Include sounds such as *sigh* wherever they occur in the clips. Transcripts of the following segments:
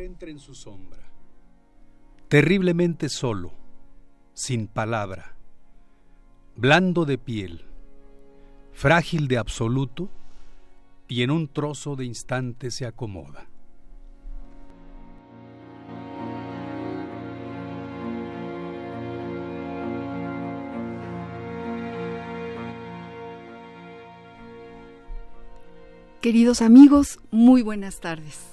Hombre entra en su sombra, terriblemente solo, sin palabra, blando de piel, frágil de absoluto, y en un trozo de instante se acomoda. Queridos amigos, muy buenas tardes.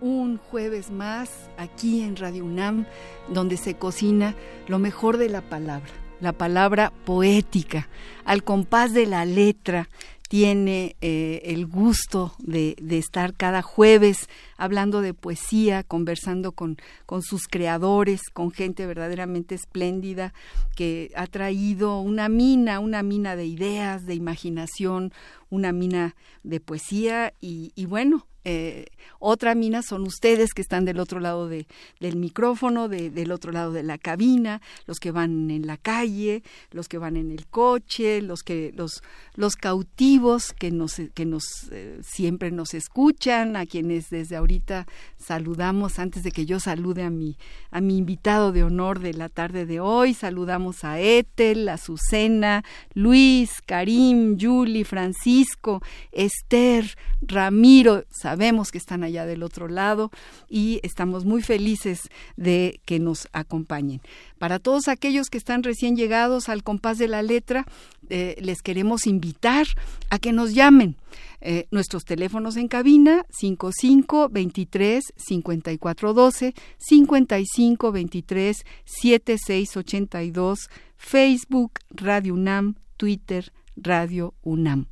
Un jueves más aquí en Radio UNAM, donde se cocina lo mejor de la palabra, la palabra poética, al compás de la letra, tiene eh, el gusto de, estar cada jueves hablando de poesía, conversando con, con, sus creadores, con gente verdaderamente espléndida que ha traído una mina, una mina de ideas, de imaginación, una mina de poesía y, y bueno, eh, otra mina son ustedes que están del otro lado de, del micrófono, de, del otro lado de la cabina, los que van en la calle, los que van en el coche, los que los los cautivos que nos que nos eh, siempre nos escuchan, a quienes desde ahorita saludamos. Antes de que yo salude a mi a mi invitado de honor de la tarde de hoy, saludamos a Ethel, a Susana, Luis, Karim, Julie, Francisco, Esther, Ramiro, sabemos que están allá del otro lado y estamos muy felices de que nos acompañen. Para todos aquellos que están recién llegados al compás de la letra, eh, les queremos invitar a que nos llamen. Eh, nuestros teléfonos en cabina 55 23 54 12 55 23 76 82 Facebook Radio UNAM Twitter Radio UNAM.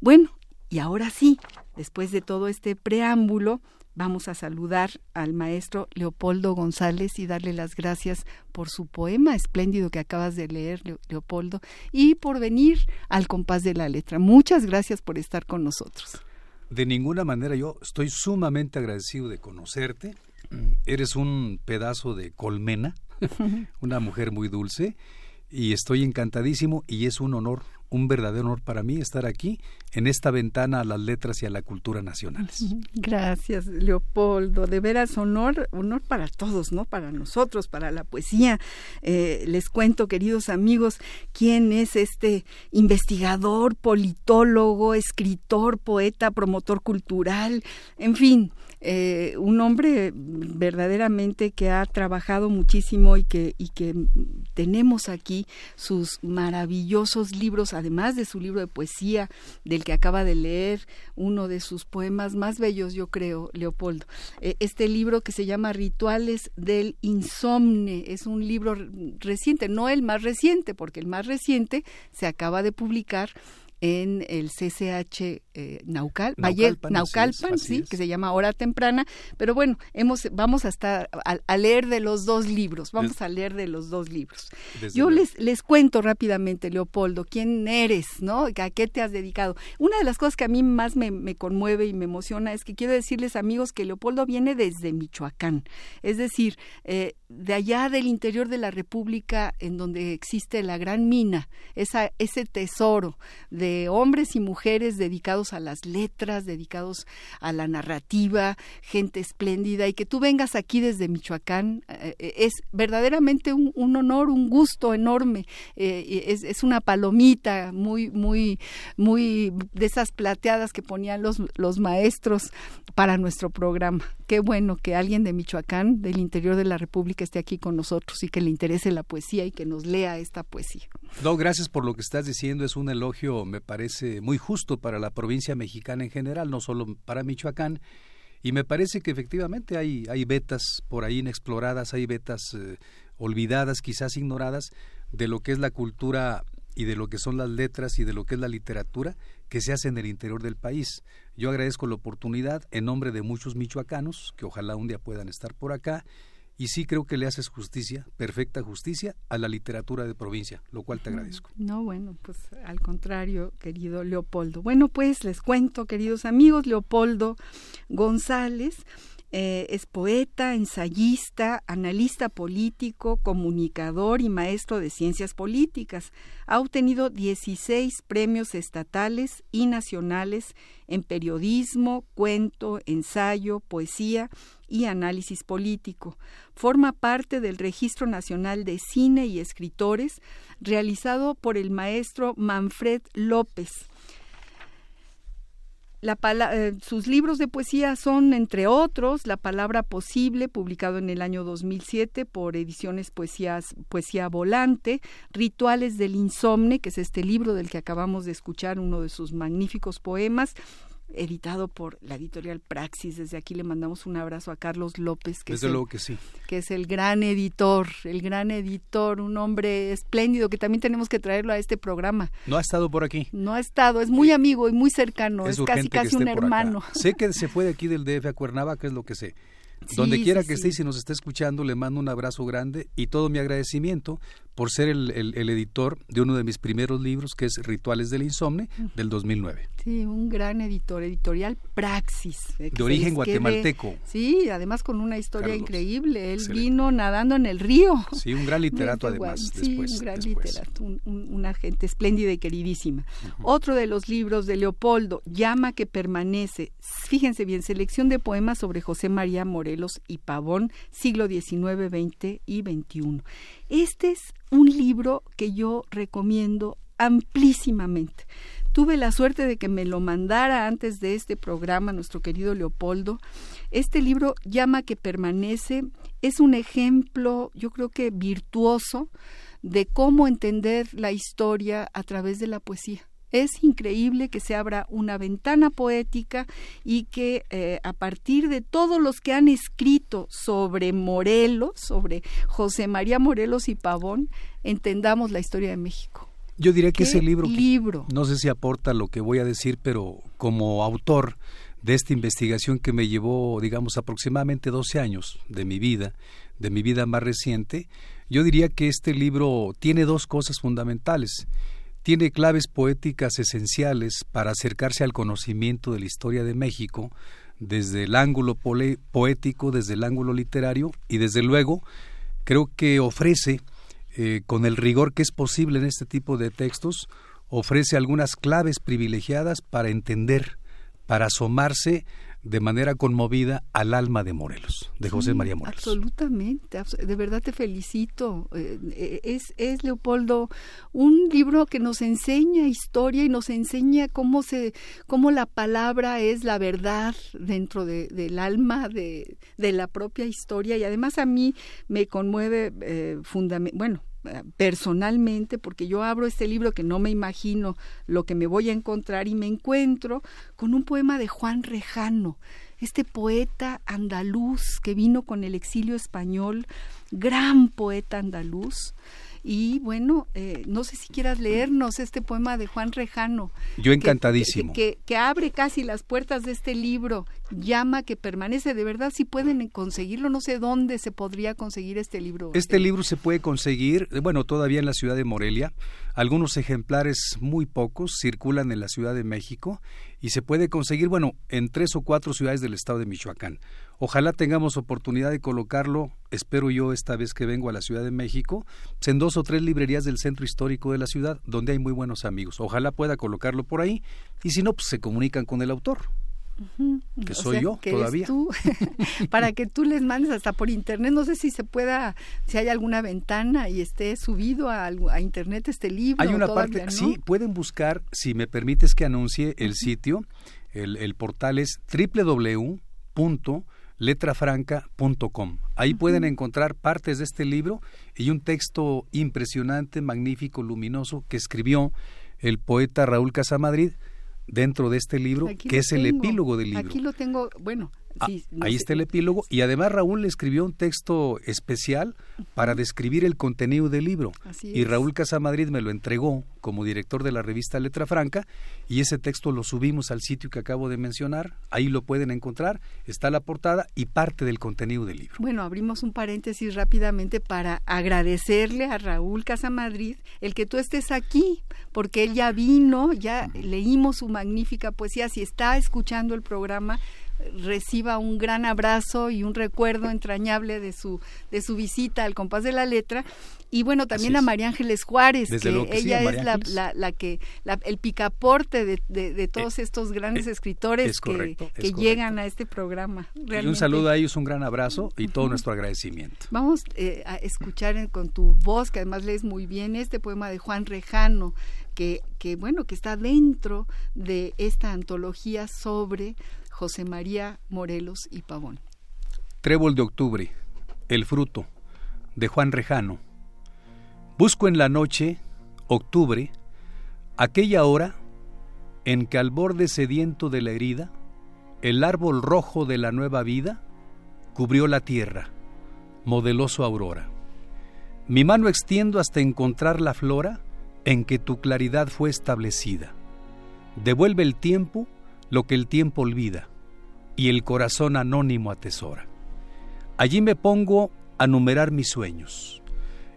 Bueno, y ahora sí, después de todo este preámbulo, vamos a saludar al maestro Leopoldo González y darle las gracias por su poema espléndido que acabas de leer, Leopoldo, y por venir al compás de la letra. Muchas gracias por estar con nosotros. De ninguna manera, yo estoy sumamente agradecido de conocerte. Eres un pedazo de colmena, *laughs* una mujer muy dulce, y estoy encantadísimo y es un honor un verdadero honor para mí estar aquí en esta ventana a las letras y a la cultura nacionales. *laughs* Gracias, Leopoldo. De veras, honor, honor para todos, ¿no? Para nosotros, para la poesía. Eh, les cuento, queridos amigos, quién es este investigador, politólogo, escritor, poeta, promotor cultural, en fin, eh, un hombre verdaderamente que ha trabajado muchísimo y que, y que tenemos aquí sus maravillosos libros, además de su libro de poesía, del que acaba de leer, uno de sus poemas más bellos, yo creo, Leopoldo. Eh, este libro que se llama Rituales del Insomne, es un libro reciente, no el más reciente, porque el más reciente se acaba de publicar en el CCH eh, Naucal, Naucalpan, Naucalpan sí, que se llama Hora Temprana, pero bueno, hemos, vamos a estar a, leer de los dos libros, vamos a leer de los dos libros. Yo les, les cuento rápidamente, Leopoldo, quién eres, ¿no? ¿A qué te has dedicado? Una de las cosas que a mí más me, me conmueve y me emociona es que quiero decirles, amigos, que Leopoldo viene desde Michoacán, es decir, eh, de allá del interior de la República, en donde existe la gran mina, esa, ese tesoro de hombres y mujeres dedicados a las letras, dedicados a la narrativa, gente espléndida, y que tú vengas aquí desde Michoacán eh, eh, es verdaderamente un, honor, un gusto enorme. Eh, es, es, una palomita muy, muy, muy de esas plateadas que ponían los, los maestros para nuestro programa. Qué bueno que alguien de Michoacán, del interior de la República, esté aquí con nosotros y que le interese la poesía y que nos lea esta poesía. No, gracias por lo que estás diciendo. Es un elogio, me parece, muy justo para la provincia mexicana en general, no solo para Michoacán. Y me parece que efectivamente hay, hay vetas por ahí inexploradas, hay vetas eh, olvidadas, quizás ignoradas, de lo que es la cultura y de lo que son las letras y de lo que es la literatura que se hace en el interior del país. Yo agradezco la oportunidad en nombre de muchos michoacanos que ojalá un día puedan estar por acá y sí creo que le haces justicia, perfecta justicia, a la literatura de provincia, lo cual te agradezco. No, bueno, pues al contrario, querido Leopoldo. Bueno, pues les cuento, queridos amigos, Leopoldo González eh, es poeta, ensayista, analista político, comunicador y maestro de ciencias políticas. Ha obtenido 16 premios estatales y nacionales en periodismo, cuento, ensayo, poesía y análisis político. Forma parte del Registro Nacional de Cine y Escritores realizado por el maestro Manfred López la eh, sus libros de poesía son, entre otros, La Palabra Posible, publicado en el año 2007 por Ediciones Poesías, Poesía Volante, Rituales del Insomne, que es este libro del que acabamos de escuchar, uno de sus magníficos poemas, editado por la editorial Praxis. Desde aquí le mandamos un abrazo a Carlos López, que, es el, que, sí. que es el gran editor, el gran editor, un hombre espléndido que también tenemos que traerlo a este programa. No ha estado por aquí. No ha estado, es muy amigo y muy cercano, es, casi casi un hermano. Sé que *laughs* se fue de aquí del DF a Cuernavaca, es lo que sé. Donde quiera que esté y si nos está escuchando, le mando un abrazo grande y todo mi agradecimiento por ser el, el, editor de uno de mis primeros libros, que es Rituales del Insomne, del 2009. Sí, un gran editor, editorial Praxis. De origen guatemalteco. sí, además con una historia increíble. Él vino nadando en el río. Sí, un gran literato además. Sí, un gran literato, un, una gente espléndida y queridísima. Otro de los libros de Leopoldo, Llama que permanece. Fíjense bien, selección de poemas sobre José María Morelos y Pavón, siglo XIX, XX y XXI. Este es un libro que yo recomiendo amplísimamente. Tuve la suerte de que me lo mandara antes de este programa nuestro querido Leopoldo. Este libro, Llama que permanece, es un ejemplo, yo creo que virtuoso, de cómo entender la historia a través de la poesía. Es increíble que se abra una ventana poética y que eh, a partir de todos los que han escrito sobre Morelos, sobre José María Morelos y Pavón, entendamos la historia de México. Yo diría que ese libro, libro, no sé si aporta lo que voy a decir, pero como autor de esta investigación que me llevó, digamos, aproximadamente 12 años de mi vida, de mi vida más reciente, yo diría que este libro tiene dos cosas fundamentales tiene claves poéticas esenciales para acercarse al conocimiento de la historia de México desde el ángulo poético, desde el ángulo literario y desde luego creo que ofrece, eh, con el rigor que es posible en este tipo de textos, ofrece algunas claves privilegiadas para entender, para asomarse de manera conmovida al alma de Morelos, de José María Morelos. Absolutamente, de verdad te felicito. Eh, eh, es, es, Leopoldo, un libro que nos enseña historia y nos enseña cómo, se, cómo la palabra es la verdad dentro de, del alma de, de, la propia historia y además a mí me conmueve eh, bueno, personalmente, porque yo abro este libro que no me imagino lo que me voy a encontrar y me encuentro con un poema de Juan Rejano, este poeta andaluz que vino con el exilio español, gran poeta andaluz, y bueno, eh, no sé si quieras leernos este poema de Juan Rejano. Yo encantadísimo. Que, que, abre casi las puertas de este libro, llama que permanece. De verdad, si pueden conseguirlo, no sé dónde se podría conseguir este libro. Este libro se puede conseguir, eh, bueno, todavía en la ciudad de Morelia. Algunos ejemplares, muy pocos, circulan en la Ciudad de México y se puede conseguir, bueno, en tres o cuatro ciudades del estado de Michoacán. Ojalá tengamos oportunidad de colocarlo, espero yo esta vez que vengo a la Ciudad de México, en dos o tres librerías del centro histórico de la ciudad, donde hay muy buenos amigos. Ojalá pueda colocarlo por ahí, y si no, pues se comunican con el autor. Que soy yo todavía. *laughs* para que tú les mandes hasta por internet. No sé si se pueda, si hay alguna ventana y esté subido a, internet este libro. Hay una parte, sí, pueden buscar, si me permites que anuncie el sitio, el, el portal es www.letrafranca.com. Ahí pueden encontrar partes de este libro y un texto impresionante, magnífico, luminoso que escribió el poeta Raúl Casamadrid dentro de este libro, que es el epílogo del libro. Aquí lo tengo, bueno, Ah, ahí está el epílogo. y además Raúl le escribió un texto especial para describir el contenido del libro. y Raúl Casamadrid me lo entregó como director de la revista Letra Franca y ese texto lo subimos al sitio que acabo de mencionar. Ahí lo pueden encontrar, está la portada y parte del contenido del libro. Bueno, abrimos un paréntesis rápidamente para agradecerle a Raúl Casamadrid el que tú estés aquí, porque él ya vino, ya leímos su magnífica poesía, si está escuchando el programa, reciba un gran abrazo y un recuerdo entrañable de su de su visita al compás de la letra. Y bueno también a María Ángeles Juárez que, ella es la, la, que el picaporte de, de, todos eh, estos grandes eh, escritores que, que llegan a este programa y un saludo a ellos un gran abrazo y todo nuestro agradecimiento. Vamos eh, a escuchar con tu voz que además lees muy bien este poema de Juan Rejano que, que bueno que está dentro de esta antología sobre José María Morelos y Pavón. Trébol de octubre, El fruto, de Juan Rejano. Busco en la noche, octubre, aquella hora en que al borde sediento de la herida, el árbol rojo de la nueva vida cubrió la tierra, modeló su aurora. Mi mano extiendo hasta encontrar la flora en que tu claridad fue establecida. Devuelve el tiempo lo que el tiempo olvida y el corazón anónimo atesora. Allí me pongo a numerar mis sueños,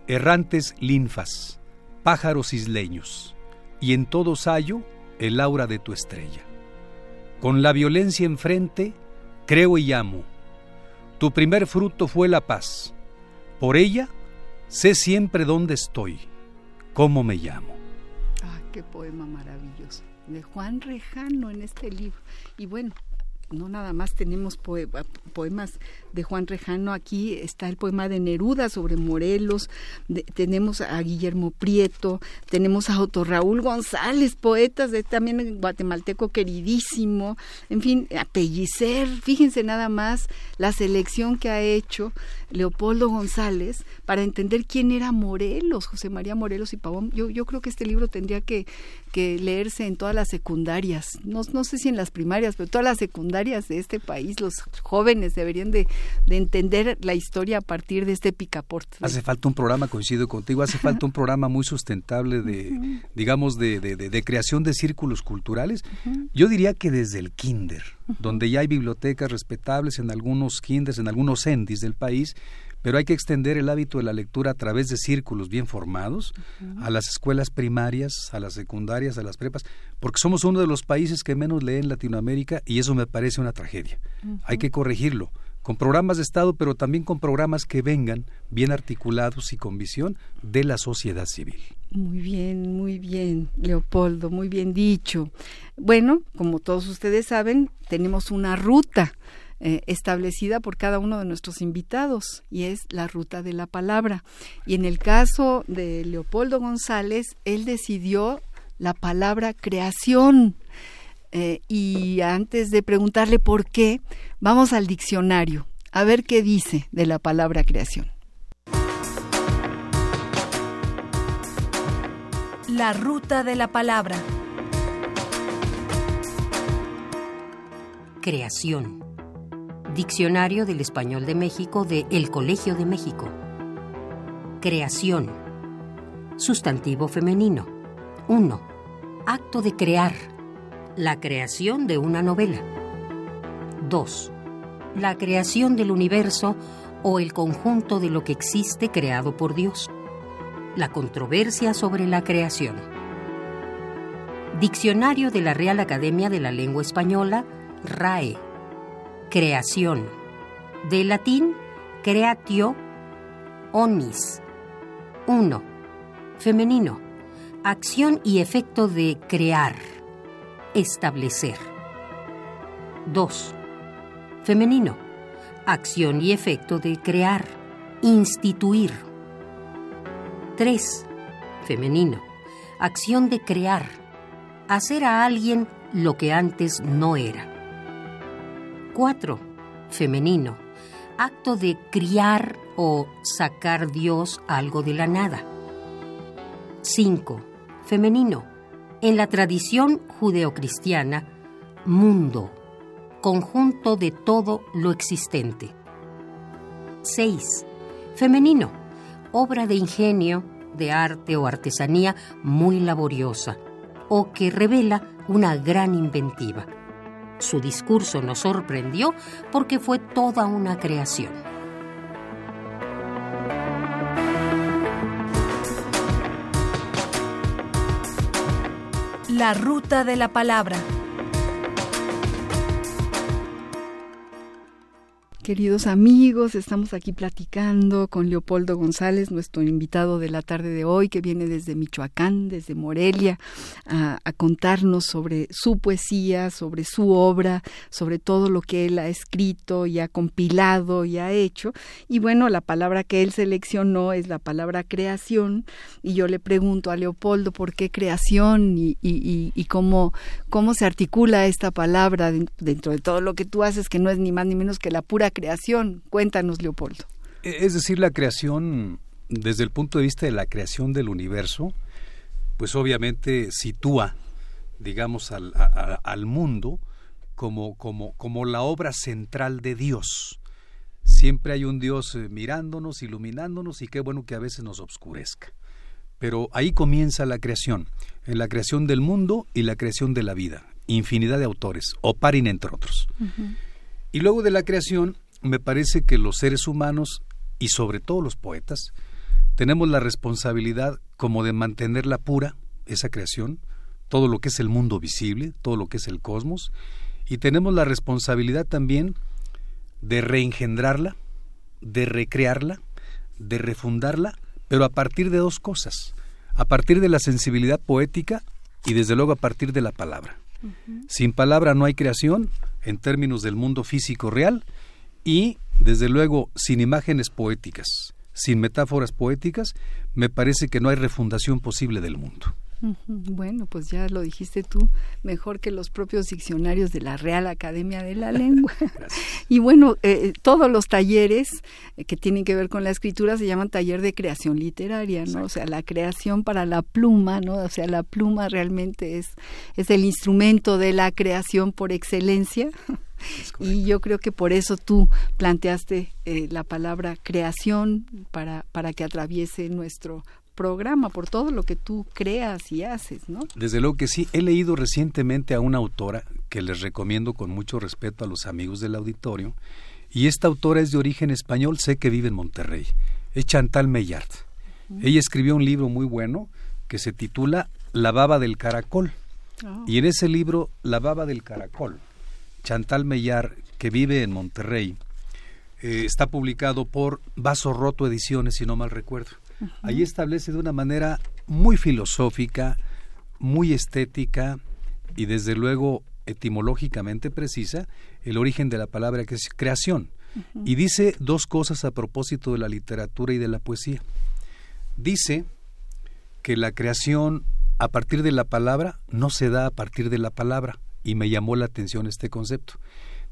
errantes linfas, pájaros isleños, y en todos hallo el aura de tu estrella. Con la violencia enfrente, creo y amo. Tu primer fruto fue la paz. Por ella, sé siempre dónde estoy, cómo me llamo. Ah, qué poema maravilloso de Juan Rejano en este libro. Y bueno, no nada más tenemos poemas de Juan Rejano, aquí está el poema de Neruda sobre Morelos, tenemos a Guillermo Prieto, tenemos a Otto Raúl González, poetas de también guatemalteco queridísimo, en fin, a fíjense nada más la selección que ha hecho Leopoldo González para entender quién era Morelos, José María Morelos y Pavón. Yo, yo creo que este libro tendría que, que leerse en todas las secundarias, no, no sé si en las primarias, pero todas las secundarias de este país, los jóvenes deberían de, de entender la historia a partir de este picaporte. Hace falta un programa, coincido contigo, hace falta un programa muy sustentable de, digamos, de, de, de, creación de círculos culturales. Yo diría que desde el kinder, donde ya hay bibliotecas respetables en algunos kinders, en algunos endis del país, pero hay que extender el hábito de la lectura a través de círculos bien formados a las escuelas primarias, a las secundarias, a las prepas, porque somos uno de los países que menos leen en Latinoamérica y eso me parece una tragedia. Hay que corregirlo con programas de Estado, pero también con programas que vengan bien articulados y con visión de la sociedad civil. Muy bien, muy bien, Leopoldo, muy bien dicho. Bueno, como todos ustedes saben, tenemos una ruta eh, establecida por cada uno de nuestros invitados y es la ruta de la palabra. Y en el caso de Leopoldo González, él decidió la palabra creación. Eh, y antes de preguntarle por qué, vamos al diccionario a ver qué dice de la palabra creación. La ruta de la palabra. Creación Diccionario del Español de México de El Colegio de México. Creación. Sustantivo femenino. 1. Acto de crear. La creación de una novela. 2. La creación del universo o el conjunto de lo que existe creado por Dios. La controversia sobre la creación. Diccionario de la Real Academia de la Lengua Española, RAE. Creación. De latín, creatio, onis. 1. Femenino. Acción y efecto de crear, establecer. 2. Femenino. Acción y efecto de crear, instituir. 3. Femenino. Acción de crear, hacer a alguien lo que antes no era. 4. Femenino. Acto de criar o sacar Dios algo de la nada. 5. Femenino. En la tradición judeocristiana, mundo, conjunto de todo lo existente. 6. Femenino. Obra de ingenio, de arte o artesanía muy laboriosa, o que revela una gran inventiva. Su discurso nos sorprendió porque fue toda una creación. La ruta de la palabra. Queridos amigos, estamos aquí platicando con Leopoldo González, nuestro invitado de la tarde de hoy, que viene desde Michoacán, desde Morelia, a, contarnos sobre su poesía, sobre su obra, sobre todo lo que él ha escrito y ha compilado y ha hecho. Y bueno, la palabra que él seleccionó es la palabra creación. Y yo le pregunto a Leopoldo por qué creación y, y, y cómo, cómo se articula esta palabra dentro de todo lo que tú haces, que no es ni más ni menos que la pura creación. Cuéntanos, Leopoldo. Es decir, la creación, desde el punto de vista de la creación del universo, pues obviamente sitúa, digamos, al, a, al mundo como, como, como la obra central de Dios. Siempre hay un Dios eh, mirándonos, iluminándonos y qué bueno que a veces nos obscurezca. Pero ahí comienza la creación, en la creación del mundo y la creación de la vida. Infinidad de autores, Oparin entre otros. Uh -huh. Y luego de la creación me parece que los seres humanos y sobre todo los poetas tenemos la responsabilidad como de mantenerla pura, esa creación, todo lo que es el mundo visible, todo lo que es el cosmos, y tenemos la responsabilidad también de reengendrarla, de recrearla, de refundarla, pero a partir de dos cosas, a partir de la sensibilidad poética y desde luego a partir de la palabra. Uh -huh. Sin palabra no hay creación en términos del mundo físico real y desde luego sin imágenes poéticas, sin metáforas poéticas, me parece que no hay refundación posible del mundo. Bueno, pues ya lo dijiste tú, mejor que los propios diccionarios de la Real Academia de la *laughs* Lengua. y bueno, eh, todos los talleres eh, que tienen que ver con la escritura se llaman taller de creación literaria, ¿no? Exacto. O sea, la creación para la pluma, ¿no? O sea, la pluma realmente es, es el instrumento de la creación por excelencia. Y yo creo que por eso tú planteaste eh, la palabra creación para, para que atraviese nuestro programa, por todo lo que tú creas y haces, ¿no? Desde luego que sí. He leído recientemente a una autora que les recomiendo con mucho respeto a los amigos del auditorio, y esta autora es de origen español, sé que vive en Monterrey. Es Chantal Meillard. Uh -huh. Ella escribió un libro muy bueno que se titula La baba del caracol. Oh. Y en ese libro, La baba del caracol, Chantal Meillard, que vive en Monterrey, eh, está publicado por Vaso Roto Ediciones, si no mal recuerdo. Uh -huh. Ahí establece de una manera muy filosófica, muy estética y desde luego etimológicamente precisa el origen de la palabra que es creación. Uh -huh. Y dice dos cosas a propósito de la literatura y de la poesía. Dice que la creación a partir de la palabra no se da a partir de la palabra y me llamó la atención este concepto.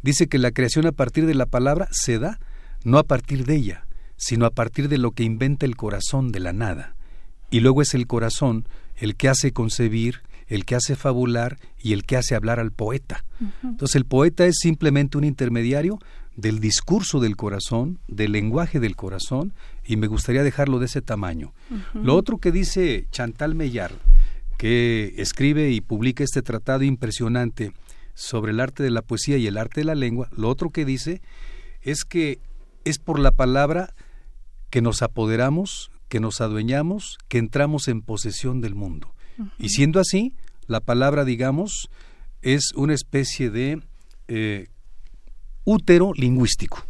Dice que la creación a partir de la palabra se da no a partir de ella, sino a partir de lo que inventa el corazón de la nada. Y luego es el corazón el que hace concebir, el que hace fabular y el que hace hablar al poeta. Uh -huh. Entonces el poeta es simplemente un intermediario del discurso del corazón, del lenguaje del corazón, y me gustaría dejarlo de ese tamaño. Uh -huh. Lo otro que dice Chantal Meillard, que escribe y publica este tratado impresionante sobre el arte de la poesía y el arte de la lengua, lo otro que dice es que es por la palabra que nos apoderamos, que nos adueñamos, que entramos en posesión del mundo. Uh -huh. Y siendo así, La palabra, digamos, es una especie de eh, útero lingüístico.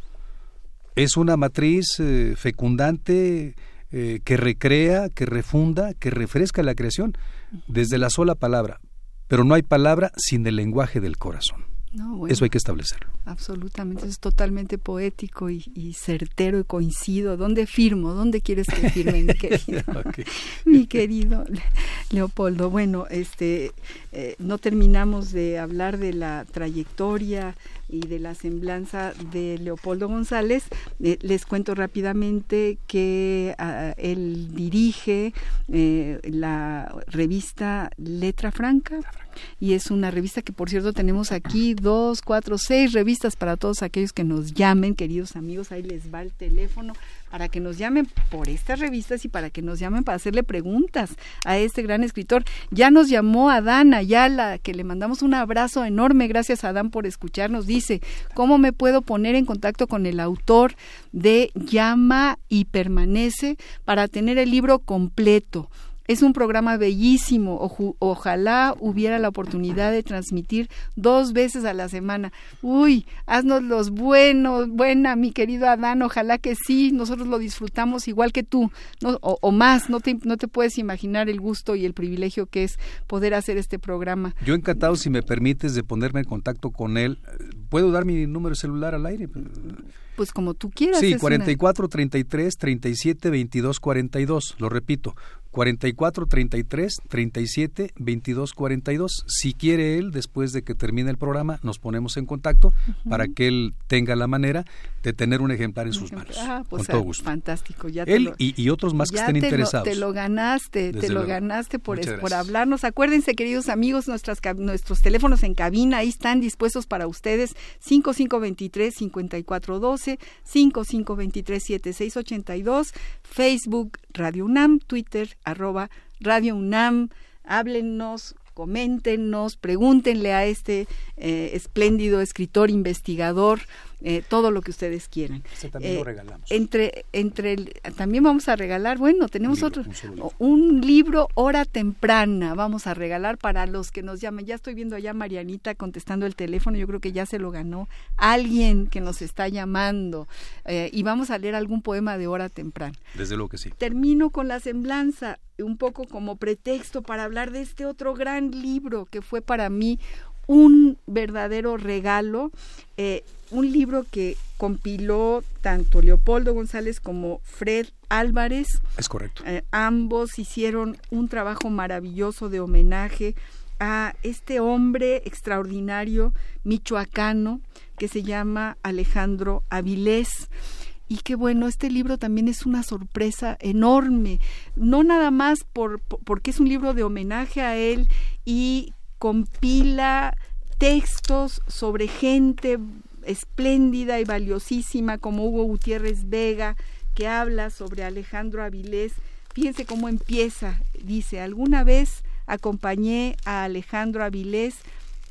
Es una matriz eh, fecundante eh, que recrea, que refunda, que refresca la creación desde la sola palabra. Pero no hay palabra sin el lenguaje del corazón. Eso hay que establecerlo. Absolutamente, es totalmente poético y, certero y coincido. ¿Dónde firmo? ¿Dónde quieres que firme, mi *laughs* querido? *laughs* mi querido Leopoldo. Bueno, este, eh, no terminamos de hablar de la trayectoria y de la semblanza de Leopoldo González. Eh, les cuento rápidamente que ah, él dirige eh, la revista Letra Franca y es una revista que por cierto tenemos aquí dos, cuatro, seis revistas para todos aquellos que nos llamen, queridos amigos, ahí les va el teléfono para que nos llamen por estas revistas y para que nos llamen para hacerle preguntas a este gran escritor. Ya nos llamó Adán Ayala, que le mandamos un abrazo enorme, gracias a Adán por escucharnos. Dice, ¿cómo me puedo poner en contacto con el autor de Llama y Permanece para tener el libro completo? Es un programa bellísimo. ojalá hubiera la oportunidad de transmitir dos veces a la semana. Uy, haznos los buenos, buena, mi querido Adán. Ojalá que sí, nosotros lo disfrutamos igual que tú, o, más. No te, no te puedes imaginar el gusto y el privilegio que es poder hacer este programa. Yo encantado, si me permites, de ponerme en contacto con él. ¿Puedo dar mi número celular al aire? Pues como tú quieras. Sí, 44 33 37 22 42. Lo repito, 44 33 37 22 42. Si quiere él, después de que termine el programa, nos ponemos en contacto para que él tenga la manera de tener un ejemplar en sus manos. Ah, pues, con todo gusto. Fantástico. Ya él y, otros más que estén interesados. te lo ganaste, te lo ganaste por, por hablarnos. Acuérdense, queridos amigos, nuestras, nuestros teléfonos en cabina ahí están dispuestos para ustedes. 5523 5412, 5523 7682, Facebook Radio UNAM, Twitter arroba Radio UNAM, háblennos, coméntenos, pregúntenle a este eh, espléndido escritor, investigador, eh, todo lo que ustedes quieran. también lo eh, regalamos. Entre, entre también vamos a regalar, bueno, tenemos otro, un libro Hora Temprana, vamos a regalar para los que nos llamen. Ya estoy viendo allá Marianita contestando el teléfono, yo creo que ya se lo ganó alguien que nos está llamando eh, y vamos a leer algún poema de Hora Temprana. Desde luego que sí. Termino con la semblanza, un poco como pretexto para hablar de este otro gran libro que fue para mí un verdadero regalo, eh, un libro que compiló tanto Leopoldo González como Fred Álvarez. Es correcto. Eh, ambos hicieron un trabajo maravilloso de homenaje a este hombre extraordinario michoacano que se llama Alejandro Avilés. Y qué bueno, este libro también es una sorpresa enorme, no nada más por, porque es un libro de homenaje a él y compila textos sobre gente espléndida y valiosísima como Hugo Gutiérrez Vega, que habla sobre Alejandro Avilés. Fíjense cómo empieza. Dice, alguna vez acompañé a Alejandro Avilés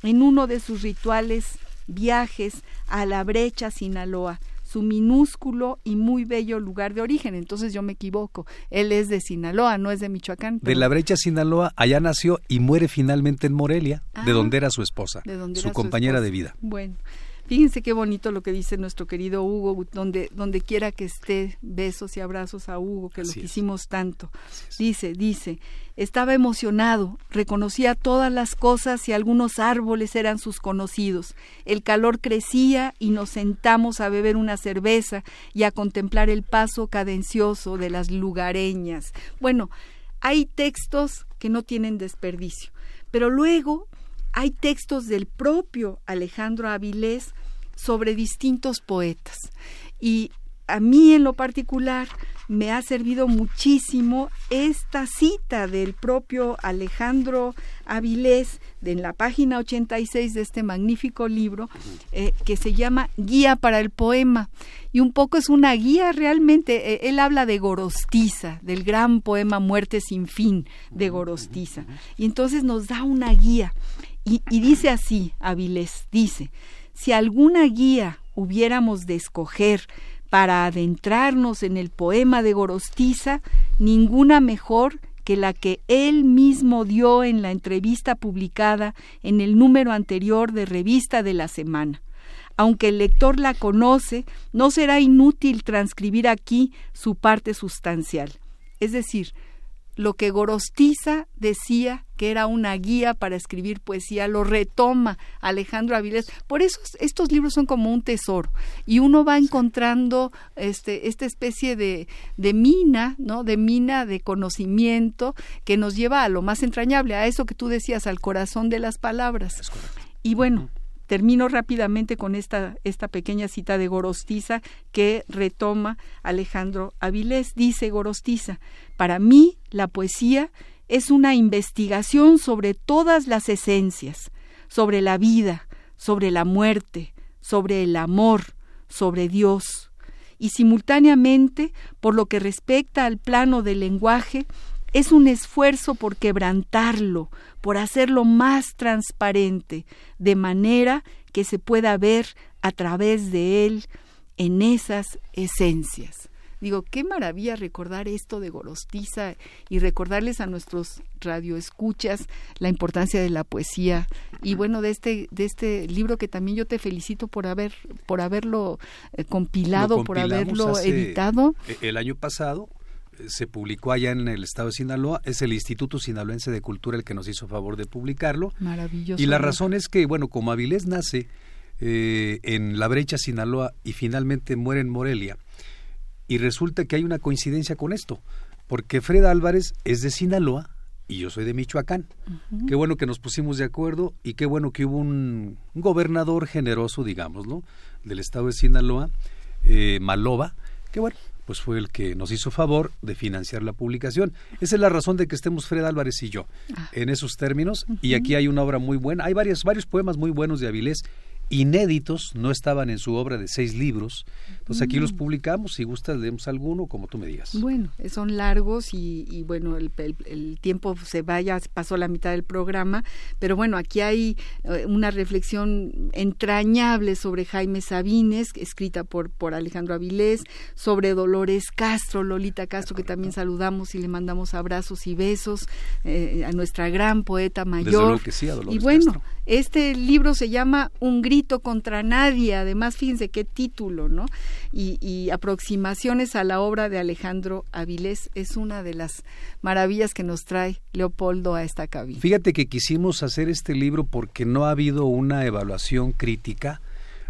en uno de sus rituales viajes a la brecha Sinaloa su minúsculo y muy bello lugar de origen. Entonces yo me equivoco. Él es de Sinaloa, no es de Michoacán. De la brecha Sinaloa, allá nació y muere finalmente en Morelia, de ah, donde era su esposa, su compañera de vida. Bueno. Fíjense qué bonito lo que dice nuestro querido Hugo, donde, donde quiera que esté, besos y abrazos a Hugo, que lo quisimos tanto. Dice, dice, estaba emocionado, reconocía todas las cosas y algunos árboles eran sus conocidos. El calor crecía y nos sentamos a beber una cerveza y a contemplar el paso cadencioso de las lugareñas. Bueno, hay textos que no tienen desperdicio, pero luego hay textos del propio Alejandro Avilés sobre distintos poetas. Y a mí en lo particular me ha servido muchísimo esta cita del propio Alejandro Avilés en la página 86 de este magnífico libro eh, que se llama Guía para el Poema. Y un poco es una guía realmente, eh, él habla de Gorostiza, del gran poema Muerte sin fin de Gorostiza. Y entonces nos da una guía. Y, dice así, Avilés, dice, si alguna guía hubiéramos de escoger para adentrarnos en el poema de Gorostiza, ninguna mejor que la que él mismo dio en la entrevista publicada en el número anterior de Revista de la Semana. Aunque el lector la conoce, no será inútil transcribir aquí su parte sustancial. Es decir, lo que Gorostiza decía que era una guía para escribir poesía, lo retoma Alejandro Avilés. Por eso estos libros son como un tesoro y uno va encontrando este, esta especie de, de mina, ¿no? De mina de conocimiento que nos lleva a lo más entrañable, a eso que tú decías, al corazón de las palabras. Y bueno, Termino rápidamente con esta, esta pequeña cita de Gorostiza que retoma Alejandro Avilés. Dice Gorostiza, para mí la poesía es una investigación sobre todas las esencias, sobre la vida, sobre la muerte, sobre el amor, sobre Dios. Y simultáneamente, por lo que respecta al plano del lenguaje, es un esfuerzo por quebrantarlo, por hacerlo más transparente, de manera que se pueda ver a través de él en esas esencias. Digo, qué maravilla recordar esto de Gorostiza y recordarles a nuestros radioescuchas la importancia de la poesía y bueno de este de este libro que también yo te felicito por haber por haberlo eh, compilado, por haberlo editado. E, el año pasado se publicó allá en el estado de Sinaloa, es el Instituto Sinaloense de Cultura el que nos hizo favor de publicarlo. Maravilloso. Y la razón es que, bueno, como Avilés nace eh, en la brecha Sinaloa y finalmente muere en Morelia, y resulta que hay una coincidencia con esto, porque Fred Álvarez es de Sinaloa y yo soy de Michoacán. Qué bueno que nos pusimos de acuerdo y qué bueno que hubo un, gobernador generoso, digamos, ¿no? Del estado de Sinaloa, eh, Maloba, que bueno, pues fue el que nos hizo favor de financiar la publicación. Esa es la razón de que estemos Fred Álvarez y yo ah. en esos términos. Y aquí hay una obra muy buena. Hay varios, varios poemas muy buenos de Avilés inéditos, no estaban en su obra de seis libros. Entonces aquí los mm. publicamos, si gustas leemos alguno, como tú me digas. Bueno, son largos y, bueno, el, tiempo se vaya, pasó la mitad del programa, pero bueno, aquí hay eh, una reflexión entrañable sobre Jaime Sabines, escrita por, por Alejandro Avilés, sobre Dolores Castro, Lolita Castro, que también saludamos y le mandamos abrazos y besos eh, a nuestra gran poeta mayor. que sí, a Dolores y bueno, este libro se llama Un grito contra nadie, además fíjense qué título, ¿no? Y, aproximaciones a la obra de Alejandro Avilés es una de las maravillas que nos trae Leopoldo a esta cabina. Fíjate que quisimos hacer este libro porque no ha habido una evaluación crítica,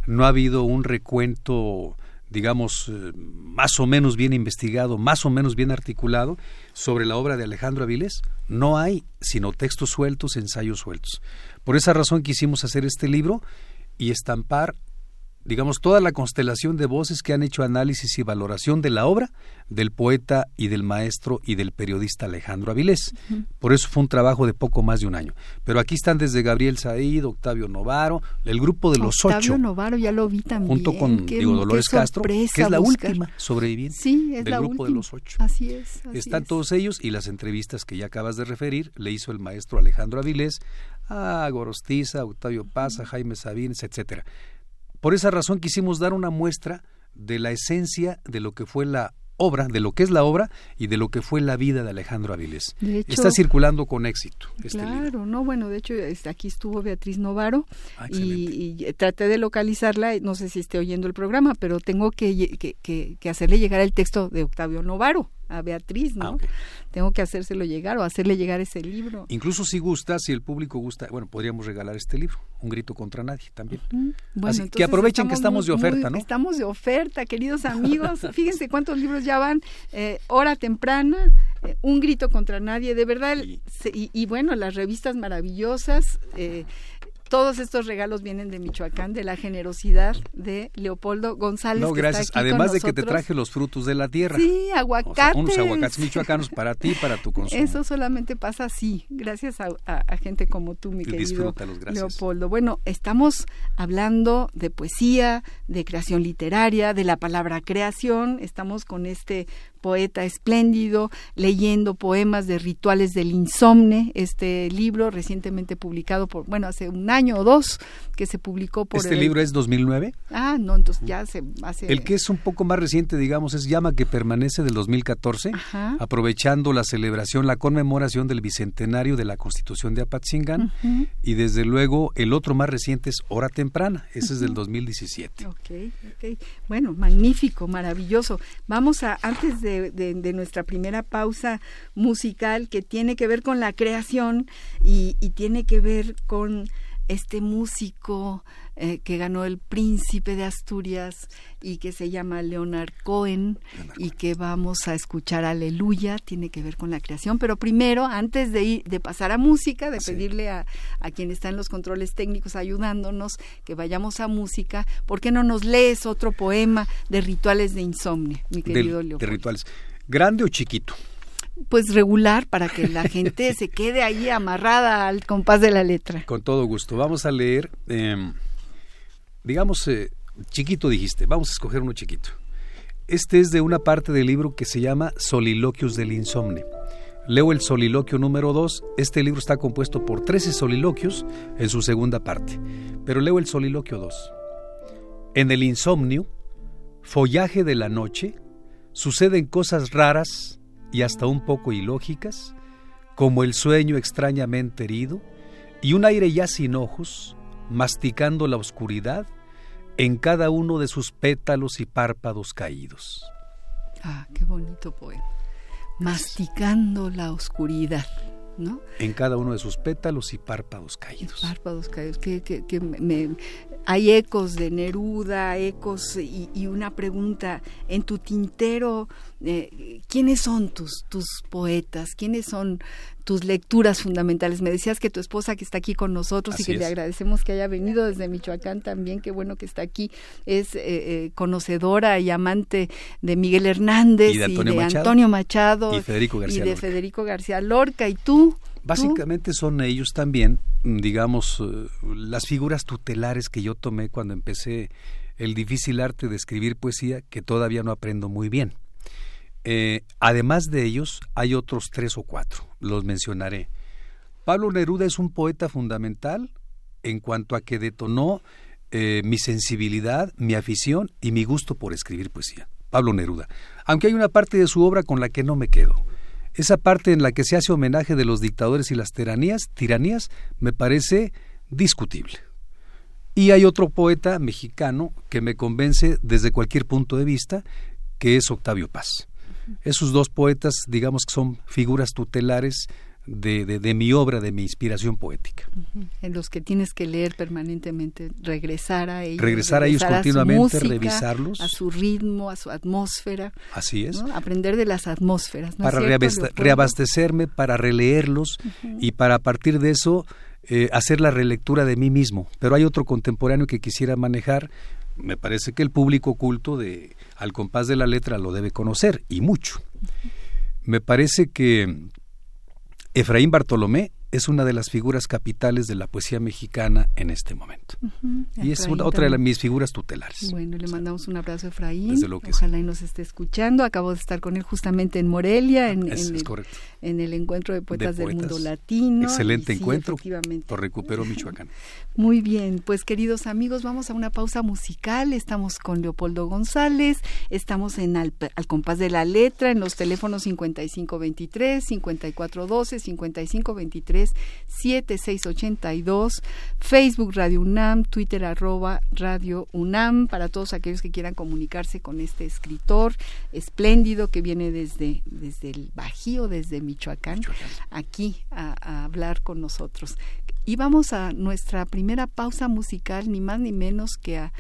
no ha habido un recuento digamos, eh, más o menos bien investigado, más o menos bien articulado sobre la obra de Alejandro Avilés. No hay sino textos sueltos, ensayos sueltos. Por esa razón quisimos hacer este libro y estampar digamos, toda la constelación de voces que han hecho análisis y valoración de la obra del poeta y del maestro y del periodista Alejandro Avilés. Por eso fue un trabajo de poco más de un año. Pero aquí están desde Gabriel Said, Octavio Novaro, el grupo de los Octavio ocho. Novaro ya lo vi también. Junto con Diego Dolores Castro, que es la última sobreviviente sí, es del grupo de los ocho. Así es. están todos ellos y las entrevistas que ya acabas de referir le hizo el maestro Alejandro Avilés a Gorostiza, Octavio Paz, a Jaime Sabines, etcétera. Por esa razón quisimos dar una muestra de la esencia de lo que fue la obra, de lo que es la obra y de lo que fue la vida de Alejandro Avilés. Está circulando con éxito. Este claro, no, bueno, de hecho este, aquí estuvo Beatriz Novaro ah, y, traté de localizarla, no sé si esté oyendo el programa, pero tengo que, que hacerle llegar el texto de Octavio Novaro a Beatriz, ¿no? Ah, Tengo que hacérselo llegar o hacerle llegar ese libro. Incluso si gusta, si el público gusta, bueno, podríamos regalar este libro, Un grito contra nadie también. Así que aprovechen que estamos de oferta, ¿no? Estamos de oferta, queridos amigos. *laughs* Fíjense cuántos libros ya van. Eh, hora temprana, eh, Un grito contra nadie, de verdad. y, y, bueno, las revistas maravillosas. Eh, todos estos regalos vienen de Michoacán, de la generosidad de Leopoldo González. No, gracias. Además de que te traje los frutos de la tierra. Sí, aguacates. unos aguacates michoacanos para ti para tu consumo. Eso solamente pasa así, gracias a, gente como tú, mi querido Leopoldo. Bueno, estamos hablando de poesía, de creación literaria, de la palabra creación. Estamos con este poeta espléndido, leyendo poemas de rituales del insomne, este libro recientemente publicado por, bueno, hace un año o dos que se publicó por... ¿Este libro es 2009? Ah, no, entonces ya se hace... El que es un poco más reciente, digamos, es Llama que permanece del 2014, aprovechando la celebración, la conmemoración del bicentenario de la Constitución de Apatzingán, y desde luego el otro más reciente es Hora Temprana, ese es del 2017. Ok, ok. Bueno, magnífico, maravilloso. Vamos a, antes de, de, nuestra primera pausa musical, que tiene que ver con la creación y, tiene que ver con este músico eh, que ganó el Príncipe de Asturias y que se llama Leonard Cohen y que vamos a escuchar Aleluya, tiene que ver con la creación. Pero primero, antes de, ir, de pasar a música, de pedirle a, a quien está en los controles técnicos ayudándonos que vayamos a música, ¿por qué no nos lees otro poema de rituales de insomnio, mi querido Leopoldo? De rituales. ¿Grande o chiquito? pues regular para que la gente *laughs* se quede ahí amarrada al compás de la letra. Con todo gusto. Vamos a leer, em, digamos, eh, chiquito dijiste, vamos a escoger uno chiquito. Este es de una parte del libro que se llama Soliloquios del Insomne. Leo el soliloquio número 2. Este libro está compuesto por 13 soliloquios en su segunda parte, pero leo el soliloquio 2. En el insomnio, follaje de la noche, suceden cosas raras y hasta un poco ilógicas, como el sueño extrañamente herido y un aire ya sin ojos, masticando la oscuridad en cada uno de sus pétalos y párpados caídos. Ah, qué bonito poema. Masticando la oscuridad. ¿No? En cada uno de sus pétalos y párpados caídos. párpados caídos, que, que, me, hay ecos de Neruda, ecos y, una pregunta en tu tintero, eh, ¿quiénes son tus, tus poetas? ¿Quiénes son tus lecturas fundamentales? Me decías que tu esposa que está aquí con nosotros y que le agradecemos que haya venido desde Michoacán también, qué bueno que está aquí, es eh, eh, conocedora y amante de Miguel Hernández y de Antonio, Machado, y, Federico García y de Federico García Lorca. ¿Y tú? Básicamente son ellos también, mm, digamos, eh, las figuras tutelares que yo tomé cuando empecé el difícil arte de escribir poesía, que todavía no aprendo muy bien. Eh, además de ellos, hay otros tres o cuatro, los mencionaré. Pablo Neruda es un poeta fundamental en cuanto a que detonó eh, mi sensibilidad, mi afición y mi gusto por escribir poesía. Pablo Neruda. Aunque hay una parte de su obra con la que no me quedo esa parte en la que se hace homenaje de los dictadores y las tiranías, tiranías me parece discutible. Y hay otro poeta mexicano que me convence desde cualquier punto de vista, que es Octavio Paz. Esos dos poetas, digamos que son figuras tutelares de, de, mi obra, de mi inspiración poética. En los que tienes que leer permanentemente, regresar a ellos. Regresar, a ellos continuamente, revisarlos. A su ritmo, a su atmósfera. Así es. Aprender de las atmósferas. para reabastecerme, para releerlos y para a partir de eso eh, hacer la relectura de mí mismo. Pero hay otro contemporáneo que quisiera manejar. Me parece que el público culto de Al compás de la letra lo debe conocer y mucho. Me parece que Efraín Bartolomé es una de las figuras capitales de la poesía mexicana en este momento. Y es otra de mis figuras tutelares. Bueno, le mandamos un abrazo a Efraín. Ojalá y nos esté escuchando. Acabo de estar con él justamente en Morelia, en, el, encuentro de poetas, del mundo latino. Excelente encuentro. Lo recuperó Michoacán. *laughs* Muy bien, pues queridos amigos, vamos a una pausa musical. Estamos con Leopoldo González, estamos en al, compás de la letra, en los teléfonos 5523, 5412, 5523 7682, Facebook Radio UNAM, Twitter arroba Radio UNAM, para todos aquellos que quieran comunicarse con este escritor espléndido que viene desde, desde el Bajío, desde Michoacán, aquí a, hablar con nosotros. Y vamos a nuestra primera pausa musical, ni más ni menos que a,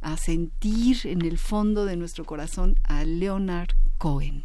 a sentir en el fondo de nuestro corazón a Leonard Cohen.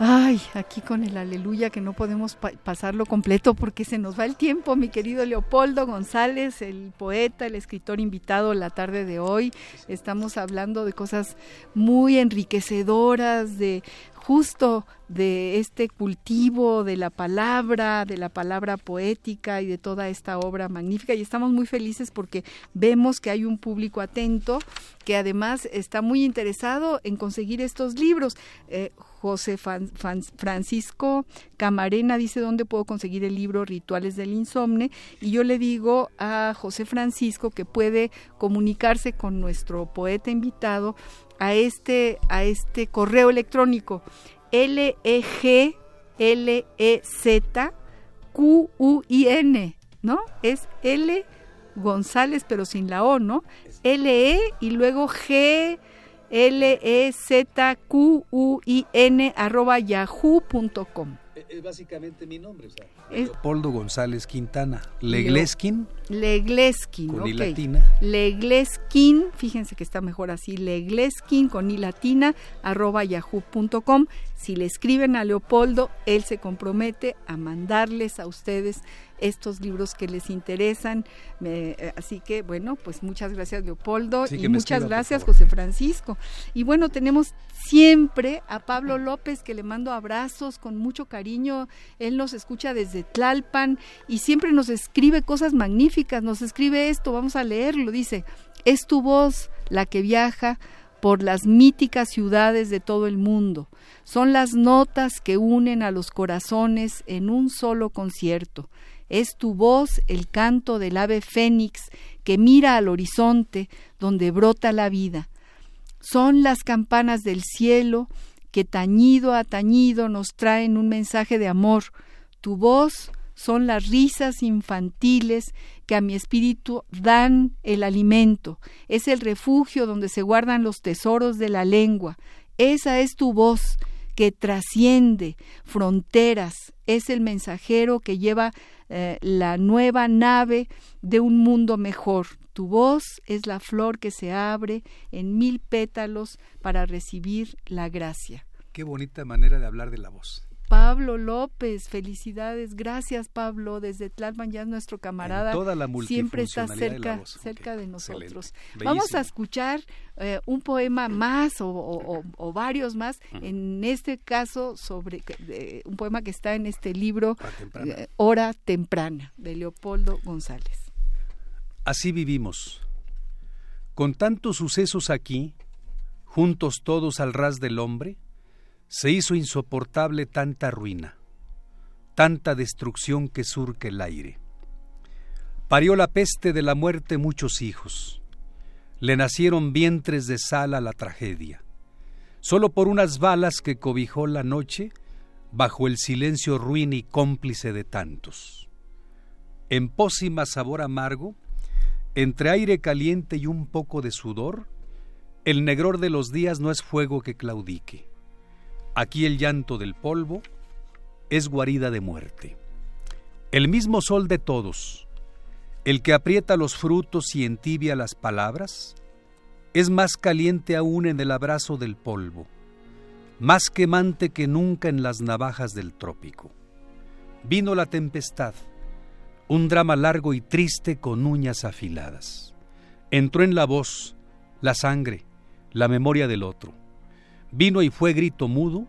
Ay, aquí con el aleluya que no podemos pa- pasarlo completo porque se nos va el tiempo, mi querido Leopoldo González, el poeta, el escritor invitado la tarde de hoy. Estamos hablando de cosas muy enriquecedoras, de justo de este cultivo de la palabra, de la palabra poética y de toda esta obra magnífica. Y estamos muy felices porque vemos que hay un público atento que además está muy interesado en conseguir estos libros. Eh, José Francisco Camarena dice dónde puedo conseguir el libro Rituales del Insomne y yo le digo a José Francisco que puede comunicarse con nuestro poeta invitado a este a este correo electrónico L E G L E Z Q U I N, ¿no? Es L González pero sin la O, ¿no? L E y luego G L E Z Q U I N arroba yahoo.com. Es básicamente mi nombre, o sea. Es- Leopoldo González Quintana. Legleskin, Legleskin, con I ok. latina. Legleskin, fíjense que está mejor así, Legleskin con i latina arroba yahoo.com. Si le escriben a Leopoldo, él se compromete a mandarles a ustedes estos libros que les interesan. Me- eh, así que, bueno, pues muchas gracias Leopoldo Sí, y muchas escriba, gracias. José Francisco. Y bueno, tenemos siempre a Pablo López que le mando abrazos con mucho cariño. Él nos escucha desde Tlalpan y siempre nos escribe cosas magníficas. Nos escribe esto, vamos a leerlo. Dice, es tu voz la que viaja por las míticas ciudades de todo el mundo. Son las notas que unen a los corazones en un solo concierto. Es tu voz el canto del ave fénix que mira al horizonte donde brota la vida. Son las campanas del cielo que tañido a tañido nos traen un mensaje de amor. Tu voz son las risas infantiles que a mi espíritu dan el alimento. Es el refugio donde se guardan los tesoros de la lengua. Esa es tu voz que trasciende fronteras. Es el mensajero que lleva eh, la nueva nave de un mundo mejor. Tu voz es la flor que se abre en mil pétalos para recibir la gracia. Qué bonita manera de hablar de la voz. Pablo López, felicidades, gracias Pablo, desde Tlalpan ya es nuestro camarada, toda la siempre está multifuncionalidad de cerca, voz. cerca de nosotros. Vamos a escuchar eh, un poema más o, o- o- o varios más, en este caso sobre eh, un poema que está en este libro temprana. eh, Hora temprana de Leopoldo González. Así vivimos. Con tantos sucesos aquí, juntos todos al ras del hombre, se hizo insoportable tanta ruina, tanta destrucción que surca el aire. Parió la peste de la muerte muchos hijos. Le nacieron vientres de sal a la tragedia. Solo por unas balas que cobijó la noche bajo el silencio ruin y cómplice de tantos. En pócima sabor amargo, entre aire caliente y un poco de sudor, el negror de los días no es fuego que claudique. Aquí el llanto del polvo es guarida de muerte. El mismo sol de todos, el que aprieta los frutos y entibia las palabras, es más caliente aún en el abrazo del polvo, más quemante que nunca en las navajas del trópico. Vino la tempestad, un drama largo y triste con uñas afiladas. Entró en la voz, la sangre, la memoria del otro. Vino y fue grito mudo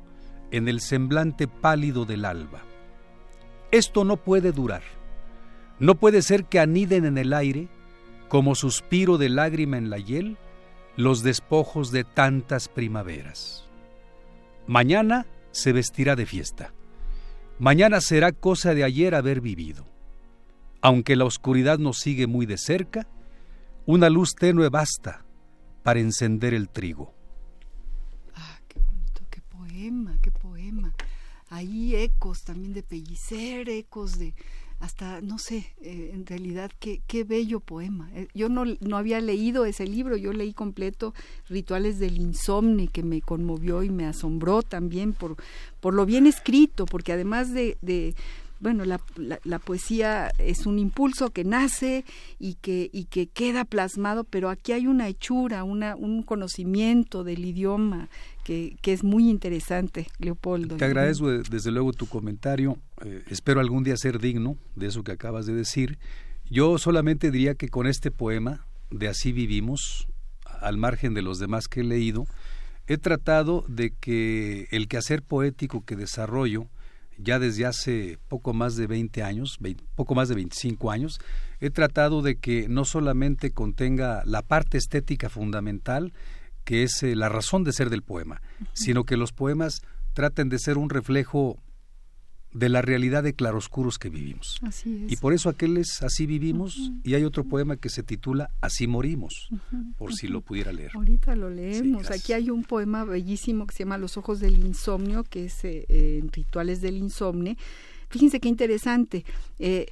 en el semblante pálido del alba. Esto no puede durar. No puede ser que aniden en el aire, como suspiro de lágrima en la hiel, los despojos de tantas primaveras. Mañana se vestirá de fiesta. Mañana será cosa de ayer haber vivido. Aunque la oscuridad nos sigue muy de cerca, una luz tenue basta para encender el trigo. Qué poema. Ahí ecos también de Pellicer, ecos de hasta, no sé, eh, en realidad qué, qué bello poema. Eh, yo no, no había leído ese libro, yo leí completo Rituales del Insomnio, que me conmovió y me asombró también por, por lo bien escrito, porque además de, de bueno, la, la, poesía es un impulso que nace y que, y que queda plasmado, pero aquí hay una hechura, una, un conocimiento del idioma que, que es muy interesante, Leopoldo. Te agradezco desde luego tu comentario, eh, espero algún día ser digno de eso que acabas de decir. Yo solamente diría que con este poema, de Así vivimos, al margen de los demás que he leído, he tratado de que el quehacer poético que desarrollo, ya desde hace poco más de 20 años, poco más de 25 años, he tratado de que no solamente contenga la parte estética fundamental, que es eh, la razón de ser del poema, sino que los poemas traten de ser un reflejo de la realidad de claroscuros que vivimos. Así es. Y por eso aquel es Así vivimos y hay otro poema que se titula Así morimos, por si lo pudiera leer. Ahorita lo leemos. Aquí hay un poema bellísimo que se llama Los ojos del insomnio, que es eh, en Rituales del insomnio. Fíjense qué interesante, eh,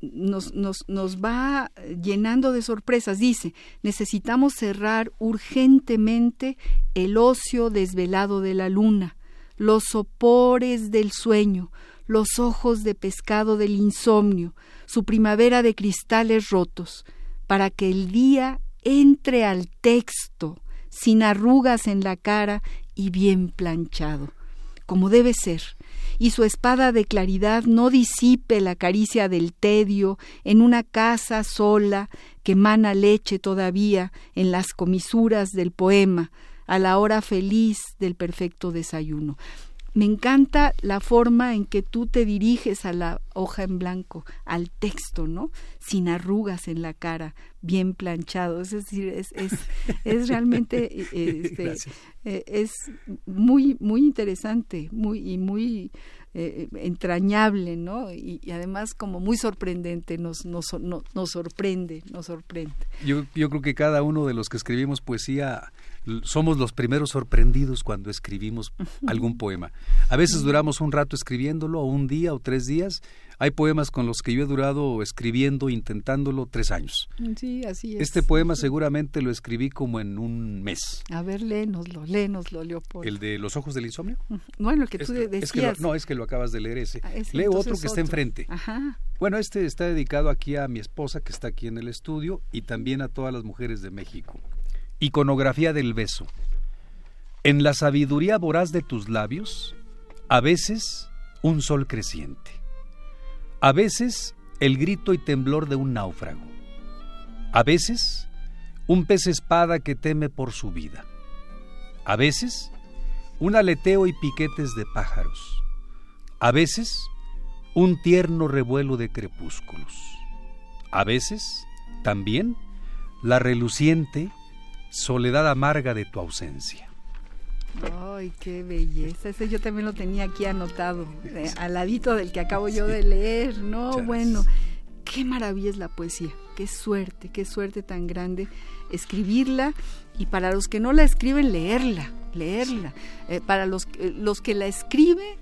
nos, nos, nos va llenando de sorpresas. Dice, necesitamos cerrar urgentemente el ocio desvelado de la luna los sopores del sueño, los ojos de pescado del insomnio, su primavera de cristales rotos, para que el día entre al texto, sin arrugas en la cara y bien planchado, como debe ser, y su espada de claridad no disipe la caricia del tedio en una casa sola que mana leche todavía en las comisuras del poema, a la hora feliz del perfecto desayuno. Me encanta la forma en que tú te diriges a la hoja en blanco, al texto, ¿no? Sin arrugas en la cara, bien planchado. Es decir, es, es, es realmente *laughs* este, eh, es muy, muy interesante, muy, y muy eh, entrañable, ¿no? Y, y, además como muy sorprendente, nos, nos, nos sorprende, nos sorprende. Yo, yo creo que cada uno de los que escribimos poesía somos los primeros sorprendidos cuando escribimos algún poema. A veces duramos un rato escribiéndolo, o un día o tres días. Hay poemas con los que yo he durado escribiendo, intentándolo tres años. Sí, así es. Este poema seguramente lo escribí como en un mes. A ver, léenoslo, léenoslo, Leopoldo. ¿El de Los Ojos del Insomnio? Bueno, el que tú decías. Es que no, es que lo acabas de leer ese. Ah, Leo otro que está enfrente. Ajá. Bueno, este está dedicado aquí a mi esposa que está aquí en el estudio y también a todas las mujeres de México. Iconografía del beso. En la sabiduría voraz de tus labios, a veces un sol creciente, a veces el grito y temblor de un náufrago, a veces un pez espada que teme por su vida, a veces un aleteo y piquetes de pájaros, a veces un tierno revuelo de crepúsculos, a veces también la reluciente Soledad amarga de tu ausencia. Ay, qué belleza. Ese yo también lo tenía aquí anotado, eh, al ladito del que acabo yo de leer. No, bueno, qué maravilla es la poesía. Qué suerte, qué suerte tan grande escribirla y para los que no la escriben, leerla, leerla. Eh, para los, eh, los que la escriben,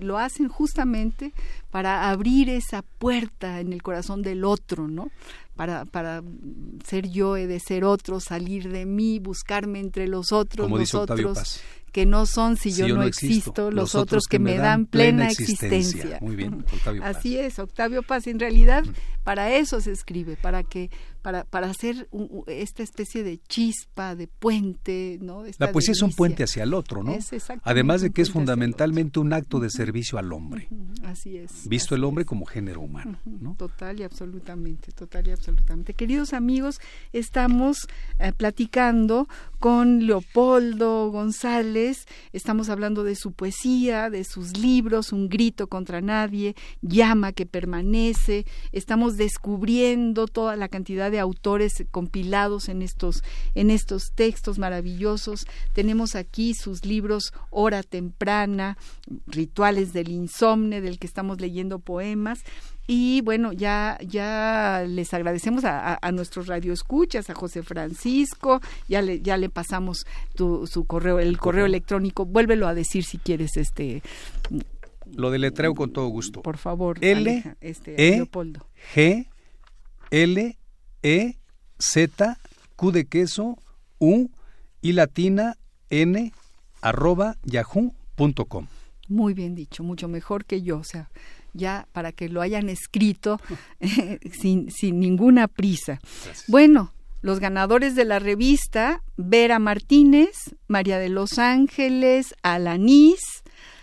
lo hacen justamente para abrir esa puerta en el corazón del otro, ¿no? para, para ser yo he de ser otro, salir de mí, buscarme entre los otros, los otros que no son si, yo, no existo, los, otros que, me dan plena existencia. Muy bien, Octavio Así es, Octavio Paz. En realidad, para eso se escribe, para que para, para hacer esta especie de chispa, de puente, ¿no? La poesía es un puente hacia el otro, ¿no? Además de que es fundamentalmente un acto de servicio al hombre. Así es. visto el hombre como género humano. Total y absolutamente, total y absolutamente. Queridos amigos, estamos eh, platicando con Leopoldo González, estamos hablando de su poesía, de sus libros, Un grito contra nadie, Llama que permanece, estamos descubriendo toda la cantidad de autores compilados en estos, en estos textos maravillosos. Tenemos aquí sus libros Hora Temprana, Rituales del Insomne, del que estamos leyendo poemas. Y bueno, ya, ya les agradecemos a, a, nuestros radioescuchas, a José Francisco, ya le, ya le pasamos tu, su correo, el correo electrónico, vuélvelo a decir si quieres este lo deletreo con todo gusto. Por favor, L este, e Leopoldo. G L E Z Q de queso U y latina N arroba yahoo.com. Muy bien dicho, mucho mejor que yo, o sea, ya para que lo hayan escrito *laughs* sin, sin ninguna prisa. Bueno, los ganadores de la revista, Vera Martínez, María de los Ángeles, Alanís,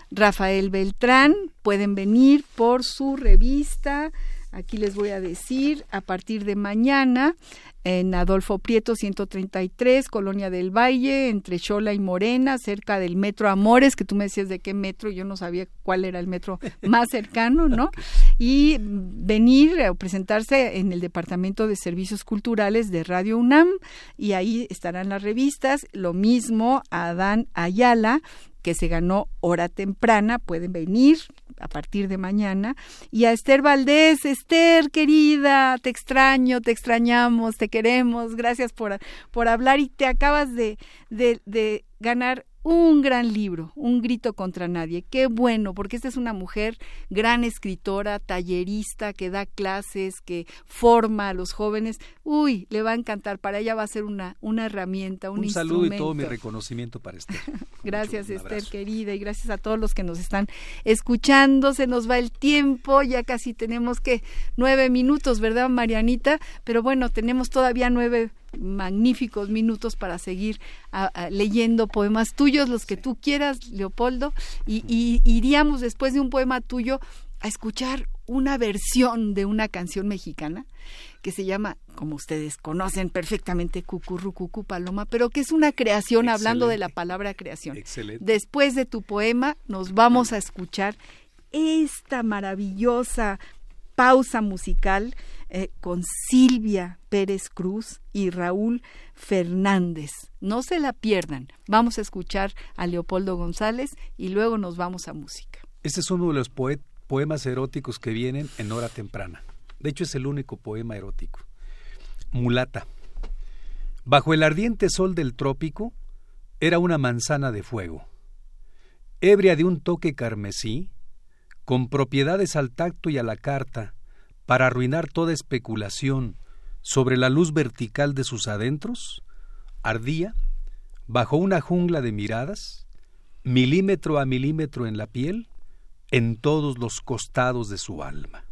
Rafael Beltrán, pueden venir por su revista. Aquí les voy a decir, a partir de mañana, en Adolfo Prieto 133, Colonia del Valle, entre Chola y Morena, cerca del Metro Amores, que tú me decías de qué metro, yo no sabía cuál era el metro *laughs* más cercano, ¿no? Y venir o presentarse en el Departamento de Servicios Culturales de Radio UNAM, y ahí estarán las revistas, lo mismo Adán Ayala, que se ganó hora temprana, pueden venir a partir de mañana. Y a Esther Valdés, Esther querida, te extraño, te extrañamos, te queremos, gracias por, por hablar y te acabas de, de, de ganar un gran libro, Un grito contra nadie. Qué bueno, porque esta es una mujer gran escritora, tallerista, que da clases, que forma a los jóvenes. Uy, le va a encantar. Para ella va a ser una, una herramienta, un, un saludo y todo mi reconocimiento para Esther. *laughs* gracias, Esther, querida, y gracias a todos los que nos están escuchando. Se nos va el tiempo, ya casi tenemos que nueve minutos, ¿verdad, Marianita? Pero bueno, tenemos todavía nueve magníficos minutos para seguir leyendo poemas tuyos, los que tú quieras, Leopoldo, y, iríamos después de un poema tuyo a escuchar una versión de una canción mexicana que se llama, como ustedes conocen perfectamente, Cucurrucucu Paloma, pero que es una creación hablando de la palabra creación. Después de tu poema nos vamos a escuchar esta maravillosa pausa musical eh, con Silvia Pérez Cruz y Raúl Fernández. No se la pierdan. Vamos a escuchar a Leopoldo González y luego nos vamos a música. Este es uno de los poemas eróticos que vienen en hora temprana. De hecho, es el único poema erótico. Mulata. Bajo el ardiente sol del trópico era una manzana de fuego. Ebria de un toque carmesí, con propiedades al tacto y a la carta, para arruinar toda especulación sobre la luz vertical de sus adentros, ardía, bajo una jungla de miradas, milímetro a milímetro en la piel, en todos los costados de su alma.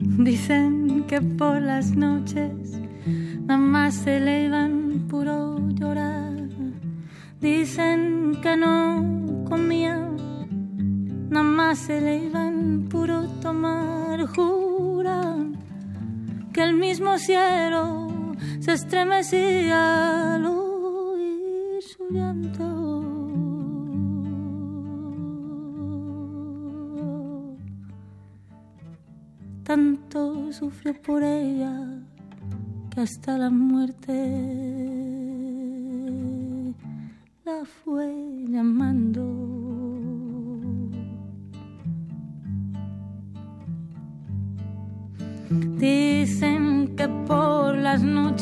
Dicen que por las noches nada más se elevan puro llorar Dicen que no comía, nada más se le iban puro tomar. Juran que el mismo cielo se estremecía al oír su llanto. Tanto sufrió por ella que hasta la muerte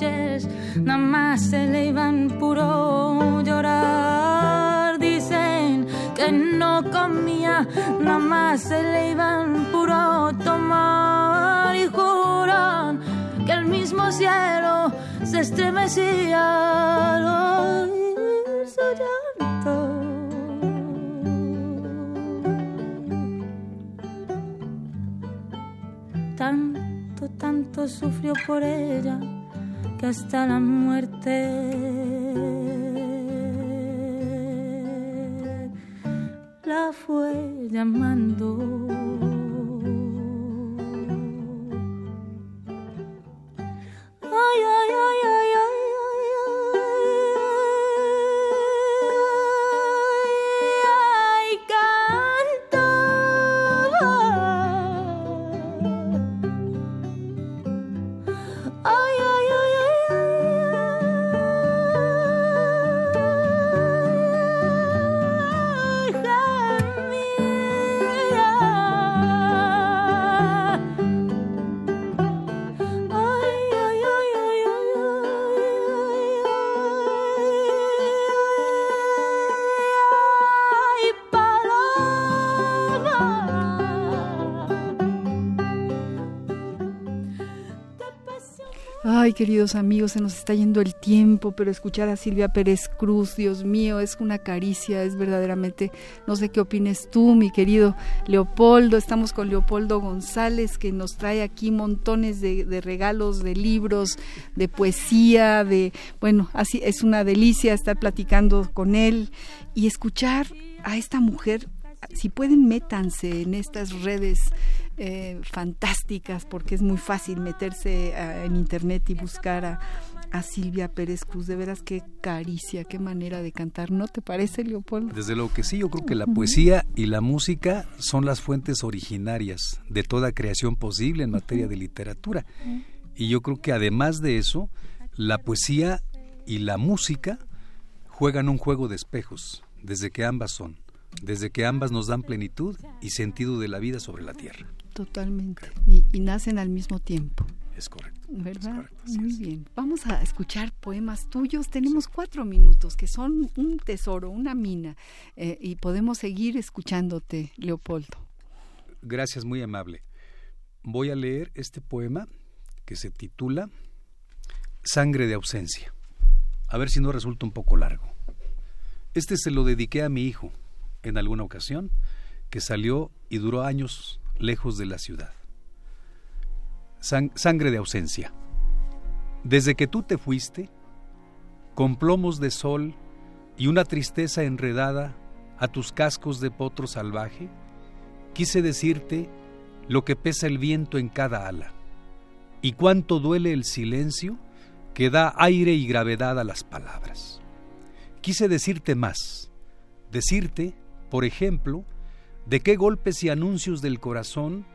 noches nada más se le iban puro llorar. Dicen que no comía, nada más se le iban puro tomar. Y juran que el mismo cielo se estremecía tanto, tanto sufrió por ella que hasta la muerte la fue llamando. Queridos amigos, se nos está yendo el tiempo, pero escuchar a Silvia Pérez Cruz, Dios mío, es una caricia, es verdaderamente, no sé qué opines tú, mi querido Leopoldo, estamos con Leopoldo González, que nos trae aquí montones de, de regalos, de libros, de poesía, de, bueno, así es una delicia estar platicando con él y escuchar a esta mujer si pueden métanse en estas redes eh, fantásticas porque es muy fácil meterse eh, en internet y buscar a, Silvia Pérez Cruz. De veras, qué caricia, qué manera de cantar. ¿No te parece, Leopoldo? Desde luego que sí, yo creo que la poesía y la música son las fuentes originarias de toda creación posible en materia de literatura. Y yo creo que además de eso, la poesía y la música juegan un juego de espejos, desde que ambas son, desde que ambas nos dan plenitud y sentido de la vida sobre la tierra. Totalmente. Y, nacen al mismo tiempo. Es correcto. ¿Verdad? Muy bien. Vamos a escuchar poemas tuyos. Tenemos cuatro minutos que son un tesoro, una mina. Eh, y podemos seguir escuchándote, Leopoldo. Gracias, muy amable. Voy a leer este poema que se titula Sangre de ausencia. A ver si no resulta un poco largo. Este se lo dediqué a mi hijo en alguna ocasión, que salió y duró años lejos de la ciudad. sangre de ausencia. Desde que tú te fuiste, con plomos de sol y una tristeza enredada a tus cascos de potro salvaje, quise decirte lo que pesa el viento en cada ala y cuánto duele el silencio que da aire y gravedad a las palabras. Quise decirte más, decirte, por ejemplo, de qué golpes y anuncios del corazón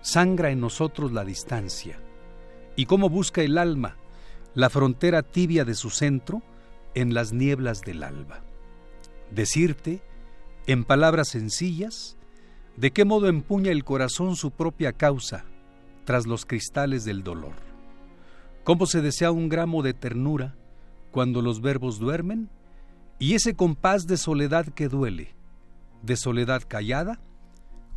sangra en nosotros la distancia, y cómo busca el alma la frontera tibia de su centro en las nieblas del alba. Decirte, en palabras sencillas, de qué modo empuña el corazón su propia causa tras los cristales del dolor. Cómo se desea un gramo de ternura cuando los verbos duermen y ese compás de soledad que duele, de soledad callada,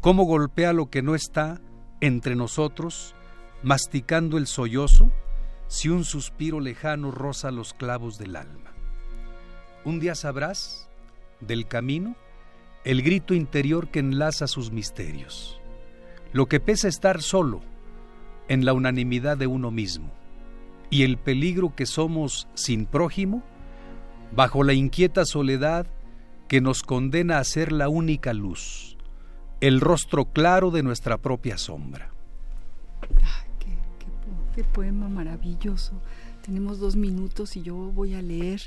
cómo golpea lo que no está entre nosotros, masticando el sollozo, si un suspiro lejano roza los clavos del alma. Un día sabrás, del camino, el grito interior que enlaza sus misterios, lo que pesa estar solo en la unanimidad de uno mismo, y el peligro que somos sin prójimo, bajo la inquieta soledad que nos condena a ser la única luz, el rostro claro de nuestra propia sombra. qué, poema maravilloso. Tenemos dos minutos y yo voy a leer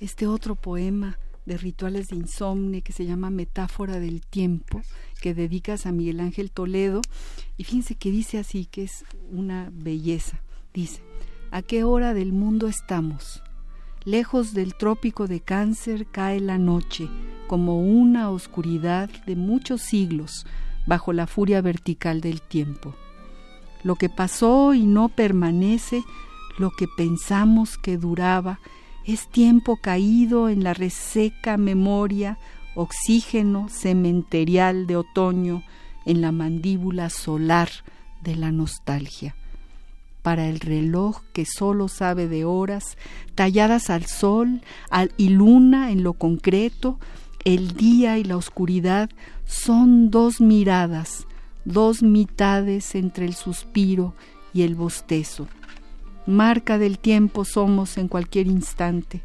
este otro poema de rituales de insomnio que se llama Metáfora del Tiempo, que dedicas a Miguel Ángel Toledo. Y fíjense que dice así, que es una belleza. Dice, ¿a qué hora del mundo estamos? Lejos del trópico de cáncer cae la noche, como una oscuridad de muchos siglos, bajo la furia vertical del tiempo. Lo que pasó y no permanece, lo que pensamos que duraba, es tiempo caído en la reseca memoria, oxígeno cementerial de otoño, en la mandíbula solar de la nostalgia para el reloj que solo sabe de horas, talladas al sol y luna en lo concreto, el día y la oscuridad son dos miradas, dos mitades entre el suspiro y el bostezo. marca del tiempo somos en cualquier instante,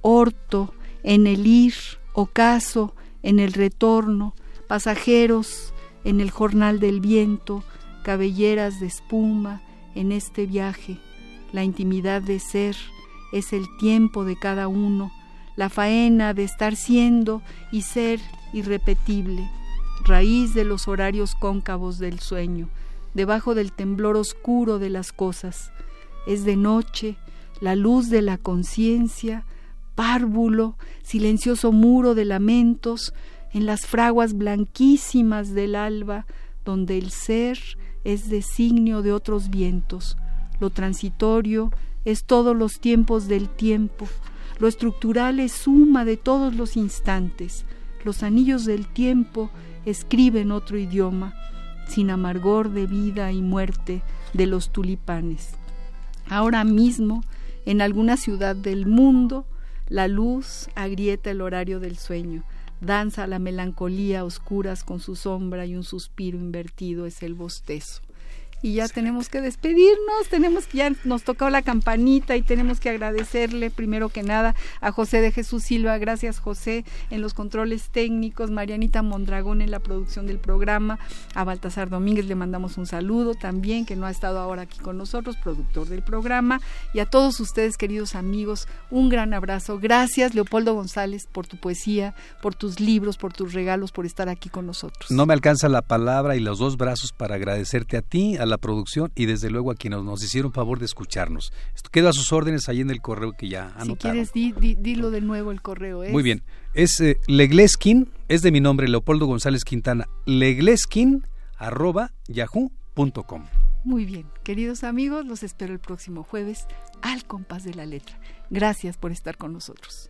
orto en el ir, ocaso en el retorno, pasajeros en el jornal del viento, cabelleras de espuma en este viaje. La intimidad de ser es el tiempo de cada uno, la faena de estar siendo y ser irrepetible, raíz de los horarios cóncavos del sueño, debajo del temblor oscuro de las cosas. Es de noche, la luz de la conciencia, párvulo, silencioso muro de lamentos, en las fraguas blanquísimas del alba, donde el ser es designio de otros vientos, lo transitorio es todos los tiempos del tiempo, lo estructural es suma de todos los instantes, los anillos del tiempo escriben otro idioma, sin amargor de vida y muerte de los tulipanes. Ahora mismo, en alguna ciudad del mundo, la luz agrieta el horario del sueño, danza la melancolía oscuras con su sombra y un suspiro invertido es el bostezo y ya tenemos que despedirnos, tenemos que ya nos tocó la campanita y tenemos que agradecerle primero que nada a José de Jesús Silva, gracias José en los controles técnicos, Marianita Mondragón en la producción del programa, a Baltasar Domínguez le mandamos un saludo también que no ha estado ahora aquí con nosotros, productor del programa y a todos ustedes queridos amigos, un gran abrazo. Gracias Leopoldo González por tu poesía, por tus libros, por tus regalos, por estar aquí con nosotros. No me alcanza la palabra y los dos brazos para agradecerte a ti, a la producción y desde luego a quienes nos hicieron favor de escucharnos. Esto queda a sus órdenes ahí en el correo que ya anotaron. Si quieres, dilo de nuevo el correo. Muy bien. Es eh, legleskin, es de mi nombre, Leopoldo González Quintana, legleskin arroba yahoo.com. Muy bien, queridos amigos, los espero el próximo jueves al compás de la letra. Gracias por estar con nosotros.